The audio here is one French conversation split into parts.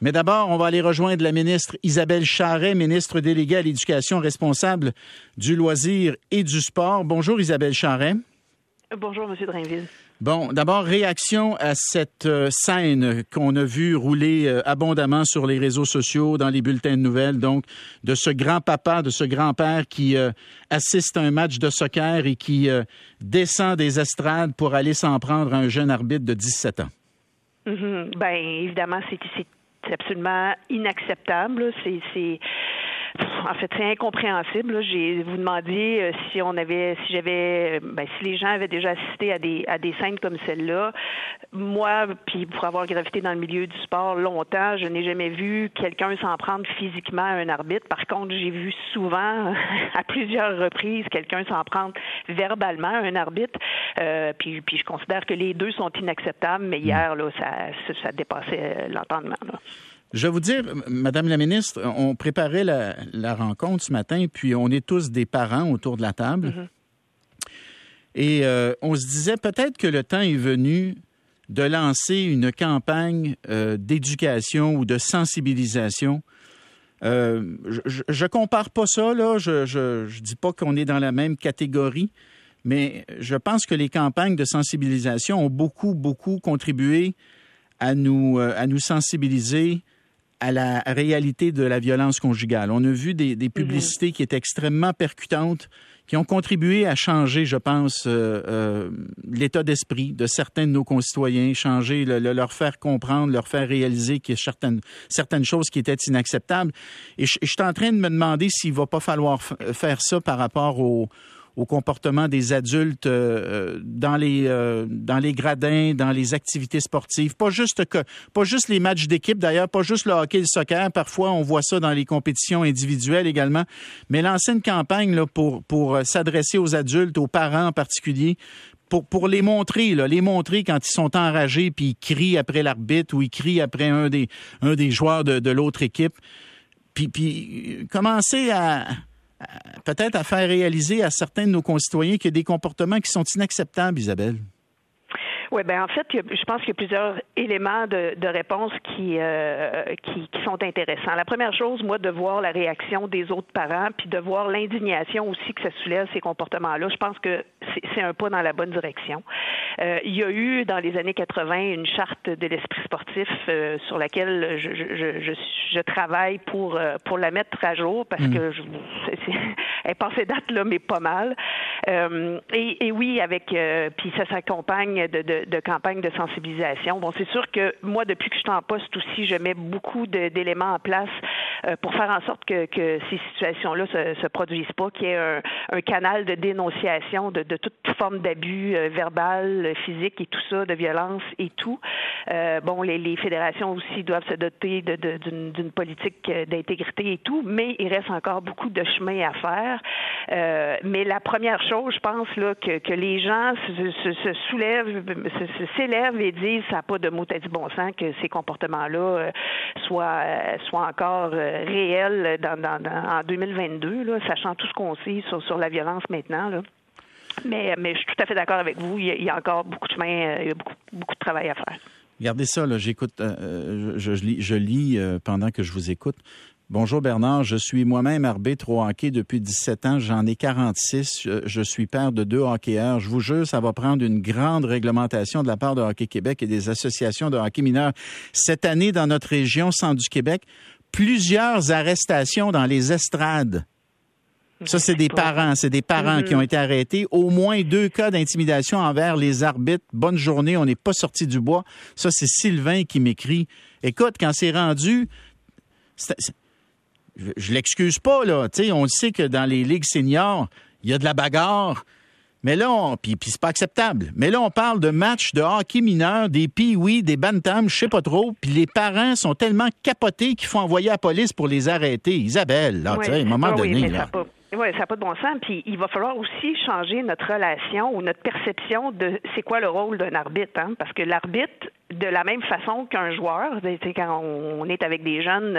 Mais d'abord, on va aller rejoindre la ministre Isabelle Charret, ministre déléguée à l'éducation responsable du loisir et du sport. Bonjour Isabelle Charret. Bonjour M. Drainville. Bon, d'abord, réaction à cette euh, scène qu'on a vue rouler euh, abondamment sur les réseaux sociaux, dans les bulletins de nouvelles, donc de ce grand-papa, de ce grand-père qui euh, assiste à un match de soccer et qui descend des estrades pour aller s'en prendre à un jeune arbitre de 17 ans. Mm-hmm. Ben évidemment, c'est absolument inacceptable. C'est en fait, c'est incompréhensible. J'ai vous demandé euh, si on avait, si j'avais, ben, si les gens avaient déjà assisté à des à des scènes comme celle-là. Moi, puis pour avoir gravité dans le milieu du sport longtemps, je n'ai jamais vu quelqu'un s'en prendre physiquement à un arbitre. Par contre, j'ai vu souvent, à plusieurs reprises, quelqu'un s'en prendre verbalement à un arbitre. Euh, puis, puis je considère que les deux sont inacceptables. Mais hier, là, ça, dépassait l'entendement. Je vais vous dire, Madame la ministre, on préparait la, rencontre ce matin, puis on est tous des parents autour de la table. Mm-hmm. Et euh, on se disait peut-être que le temps est venu de lancer une campagne euh, d'éducation ou de sensibilisation. Euh, je, ne compare pas ça, là. Je, je, dis pas qu'on est dans la même catégorie, mais je pense que les campagnes de sensibilisation ont beaucoup, beaucoup contribué à nous, à nous sensibiliser à la réalité de la violence conjugale. On a vu des, mhm. publicités qui étaient extrêmement percutantes, qui ont contribué à changer, je pense, euh, euh, l'état d'esprit de certains de nos concitoyens, changer, leur faire comprendre, leur faire réaliser qu'il y a certaines, certaines choses qui étaient inacceptables. Et je, je suis en train de me demander s'il va pas falloir faire ça par rapport aux au comportement des adultes euh, euh, dans les euh, dans les gradins, dans les activités sportives. Pas juste que pas juste les matchs d'équipe d'ailleurs, pas juste le hockey et le soccer. Parfois, on voit ça dans les compétitions individuelles également. Mais lancer une campagne là, pour pour s'adresser aux adultes, aux parents en particulier, pour, pour les montrer, là, les montrer quand ils sont enragés puis ils crient après l'arbitre ou ils crient après un des un des joueurs de, de l'autre équipe. Puis, puis commencer à peut-être à faire réaliser à certains de nos concitoyens qu'il y a des comportements qui sont inacceptables, Isabelle. Oui, ben en fait, je pense qu'il y a plusieurs éléments de, réponse euh, qui sont intéressants. La première chose, moi, de voir la réaction des autres parents, puis de voir l'indignation aussi que ça soulève ces comportements-là. Je pense que c'est un pas dans la bonne direction. Euh, il y a eu dans les années 80 une charte de l'esprit sportif euh, sur laquelle je, je, je, je, travaille pour euh, pour la mettre à jour parce mm. que je, elle est passée date là, mais pas mal. Euh, et, et, oui, avec puis ça s'accompagne de, de, de, campagnes de sensibilisation. Bon, c'est sûr que moi, depuis que je suis en poste aussi, je mets beaucoup d'éléments en place pour faire en sorte que, que ces situations-là se, se produisent pas, qu'il y ait un, un, canal de dénonciation de, de toute forme d'abus verbal, physique et tout ça, de violence et tout. Euh, bon, les, les, fédérations aussi doivent se doter d'une politique d'intégrité et tout, mais il reste encore beaucoup de chemin à faire. Euh, mais la première chose, je pense là que, que les gens se, se, soulèvent, s'élèvent et disent ça n'a pas de mot à dit bon sens que ces comportements-là euh, soient, euh, soient encore dans, en 2022, là, sachant tout ce qu'on sait sur, la violence maintenant. Mais, je suis tout à fait d'accord avec vous. Il y, a, encore beaucoup de chemin, euh, beaucoup, de travail à faire. Regardez ça, j'écoute, euh, euh, je, lis, je lis pendant que je vous écoute. Bonjour Bernard, je suis moi-même arbitre au hockey depuis 17 ans, j'en ai 46, je, suis père de deux hockeyeurs. Je vous jure, ça va prendre une grande réglementation de la part de Hockey Québec et des associations de hockey mineurs. Cette année, dans notre région, centre du Québec, plusieurs arrestations dans les estrades. Ça, c'est des parents. C'est des parents qui ont mm-hmm. été arrêtés. Au moins deux cas d'intimidation envers les arbitres. Bonne journée, on n'est pas sorti du bois. Ça, c'est Sylvain qui m'écrit. Écoute, quand c'est rendu, je, l'excuse pas, là. on sait que dans les ligues seniors, il y a de la bagarre. Mais là, on, puis, puis c'est pas acceptable. Mais là, on parle de matchs de hockey mineur, des pee des bantams, je sais pas trop. Puis les parents sont tellement capotés qu'ils font envoyer la police pour les arrêter. Isabelle, là, tu sais, à un moment ah donné, là. Oui, ça n'a pas de bon sens. Puis il va falloir aussi changer notre relation ou notre perception de c'est quoi le rôle d'un arbitre. Hein? Parce que l'arbitre, de la même façon qu'un joueur, quand on est avec des jeunes,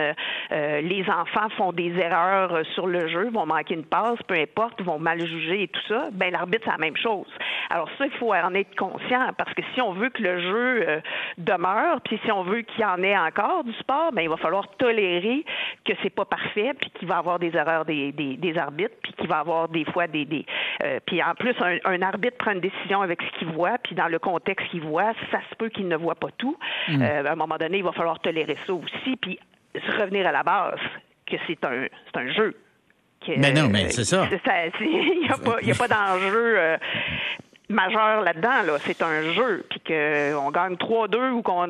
euh, les enfants font des erreurs sur le jeu, vont manquer une passe, peu importe, vont mal juger et tout ça, ben l'arbitre c'est la même chose. Alors ça, il faut en être conscient parce que si on veut que le jeu euh, demeure, puis si on veut qu'il y en ait encore du sport, ben il va falloir tolérer que c'est pas parfait, puis qu'il va y avoir des erreurs des, des, arbitres, puis qu'il va y avoir des fois des, des euh, puis en plus un, arbitre prend une décision avec ce qu'il voit, puis dans le contexte qu'il voit, ça se peut qu'il ne voit pas tout. Mm. Euh, à un moment donné, il va falloir tolérer ça aussi, puis revenir à la base que c'est un c'est un jeu. mais non, mais c'est ça. Il n'y a pas, pas d'enjeu majeur là-dedans. Là. C'est un jeu. Puis qu'on gagne 3-2 ou qu'on,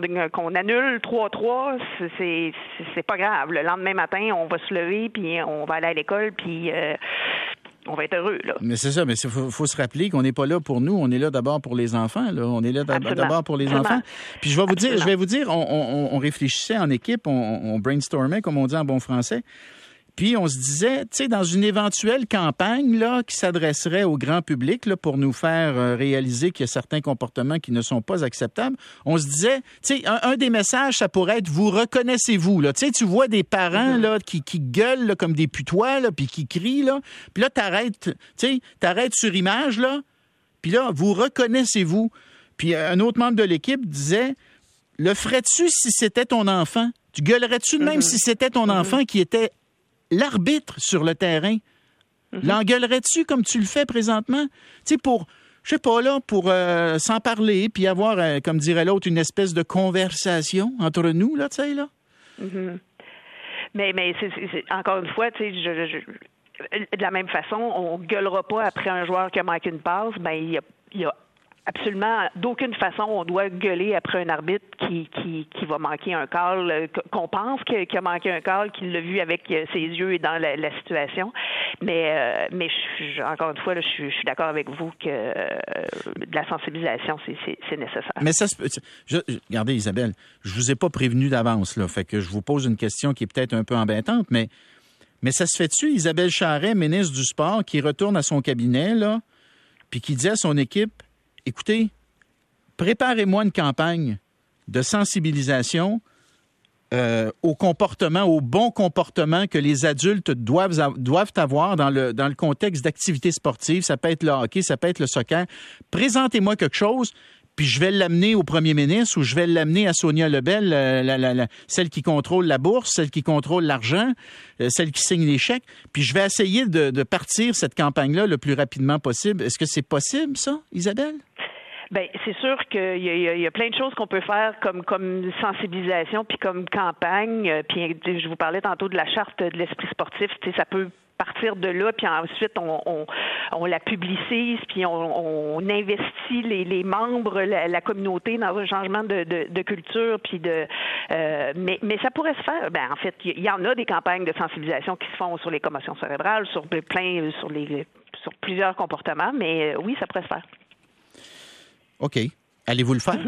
annule 3-3, c'est, c'est pas grave. Le lendemain matin, on va se lever, puis on va aller à l'école, puis... Euh, on va être heureux. Là. Mais c'est ça, mais il faut, se rappeler qu'on n'est pas là pour nous, on est là d'abord pour les enfants. Là. On est là d'abord pour les enfants. Puis je vais vous dire, je vais vous dire, on, on, réfléchissait en équipe, on, on brainstormait, comme on dit en bon français. Puis on se disait, tu sais, dans une éventuelle campagne là, qui s'adresserait au grand public là, pour nous faire euh, réaliser qu'il y a certains comportements qui ne sont pas acceptables, on se disait, tu sais, un, des messages, ça pourrait être vous reconnaissez-vous. Là. Tu sais, tu vois des parents là, qui, qui gueulent là, comme des putois, là, puis qui crient, là, puis là, t'arrêtes, tu sais, t'arrêtes sur image, là, puis là, vous reconnaissez-vous. Puis un autre membre de l'équipe disait, le ferais-tu si c'était ton enfant? Tu gueulerais-tu de même si c'était ton mm-hmm. enfant qui était l'arbitre sur le terrain. Mhm. L'engueulerais-tu comme tu le fais présentement? Tu sais, pour, je sais pas, là, pour euh, s'en parler, puis avoir, euh, comme dirait l'autre, une espèce de conversation entre nous, là, tu sais, là? Mhm. Mais, mais encore une fois, tu sais, de la même façon, on gueulera pas après un joueur qui a manqué une passe, ben il y a, il y a absolument d'aucune façon on doit gueuler après un arbitre qui, qui, qui va manquer un call, euh, qu'on pense qu'il a manqué un call, qu'il l'a vu avec euh, ses yeux et dans la, situation. Mais, euh, mais encore une fois, là, je, suis, d'accord avec vous que de la sensibilisation, c'est nécessaire. Mais ça se peut. regardez, Isabelle, je vous ai pas prévenu d'avance, là. Fait que je vous pose une question qui est peut-être un peu embêtante, mais, mais ça se fait-tu, Isabelle Charret, ministre du Sport, qui retourne à son cabinet, là, puis qui dit à son équipe écoutez, préparez-moi une campagne de sensibilisation euh, au comportement, au bon comportement que les adultes doivent, avoir dans le, dans le contexte d'activités sportives. Ça peut être le hockey, ça peut être le soccer. Présentez-moi quelque chose, puis je vais l'amener au premier ministre ou je vais l'amener à Sonia Lebel, euh, celle qui contrôle la bourse, celle qui contrôle l'argent, euh, celle qui signe les chèques. Puis je vais essayer de, partir cette campagne-là le plus rapidement possible. Est-ce que c'est possible, ça, Isabelle? Ben, c'est sûr qu'il y, y, a plein de choses qu'on peut faire comme comme sensibilisation puis comme campagne. Euh, puis je vous parlais tantôt de la charte de l'esprit sportif. Ça peut partir de là, puis ensuite on, on, on la publicise, puis on, on investit les, les membres, la, communauté dans un changement de, de, de culture, puis de euh, mais, mais ça pourrait se faire. Ben en fait, il y, en a des campagnes de sensibilisation qui se font sur les commotions cérébrales, sur plein, sur les sur plusieurs comportements, mais euh, oui, ça pourrait se faire. OK. Allez-vous le faire?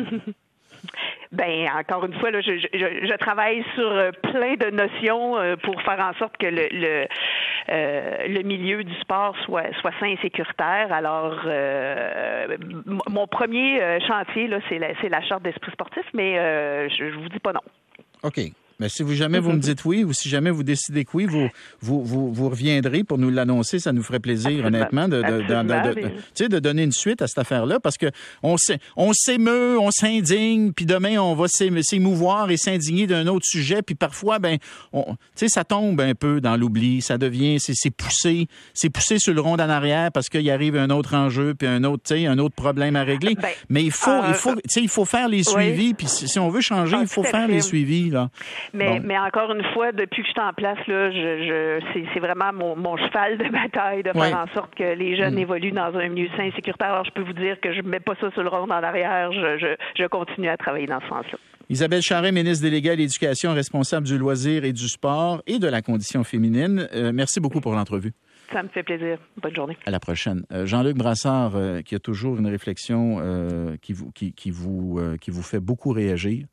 Ben encore une fois, là, je, je, je, travaille sur euh, plein de notions pour faire en sorte que le, le, le milieu du sport soit, soit sain et sécuritaire. Alors, mon premier chantier, là, c'est la, la charte d'esprit sportif, mais je, je vous dis pas non. OK. Mais si vous jamais vous me dites oui ou si jamais vous décidez que oui, vous, vous, vous, vous reviendrez pour nous l'annoncer. Ça nous ferait plaisir, honnêtement, de, de, de, de, donner une suite à cette affaire-là parce que on s'émeut, on s'indigne, puis demain, on va s'émouvoir et s'indigner d'un autre sujet. Puis parfois, ben, ça tombe un peu dans l'oubli. Ça devient, c'est poussé, c'est poussé sur le rond en arrière parce qu'il arrive un autre enjeu puis un autre, un autre problème à régler. Ben, Mais il faut, il faut, il faut faire les suivis. Puis si on veut changer, ah, il faut faire les suivis, là. Mais, mais encore une fois, depuis que je suis en place, là, je, je c'est vraiment mon, mon, cheval de bataille de faire en sorte que les jeunes mm. évoluent dans un milieu sain et sécuritaire. Alors, je peux vous dire que je ne mets pas ça sur le rond en arrière. Je, je, je continue à travailler dans ce sens-là. Isabelle Charret, ministre déléguée à l'Éducation, responsable du loisir et du sport et de la condition féminine. Euh, merci beaucoup pour l'entrevue. Ça me fait plaisir. Bonne journée. À la prochaine. Euh, Jean-Luc Brassard, euh, qui a toujours une réflexion qui, vous, qui, qui, vous, qui vous fait beaucoup réagir.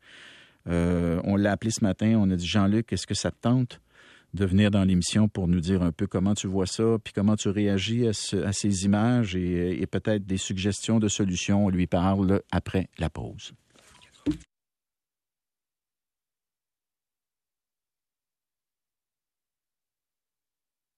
Euh, on l'a appelé ce matin, on a dit Jean-Luc, est-ce que ça te tente de venir dans l'émission pour nous dire un peu comment tu vois ça, puis comment tu réagis à, ces images et peut-être des suggestions de solutions? On lui parle après la pause.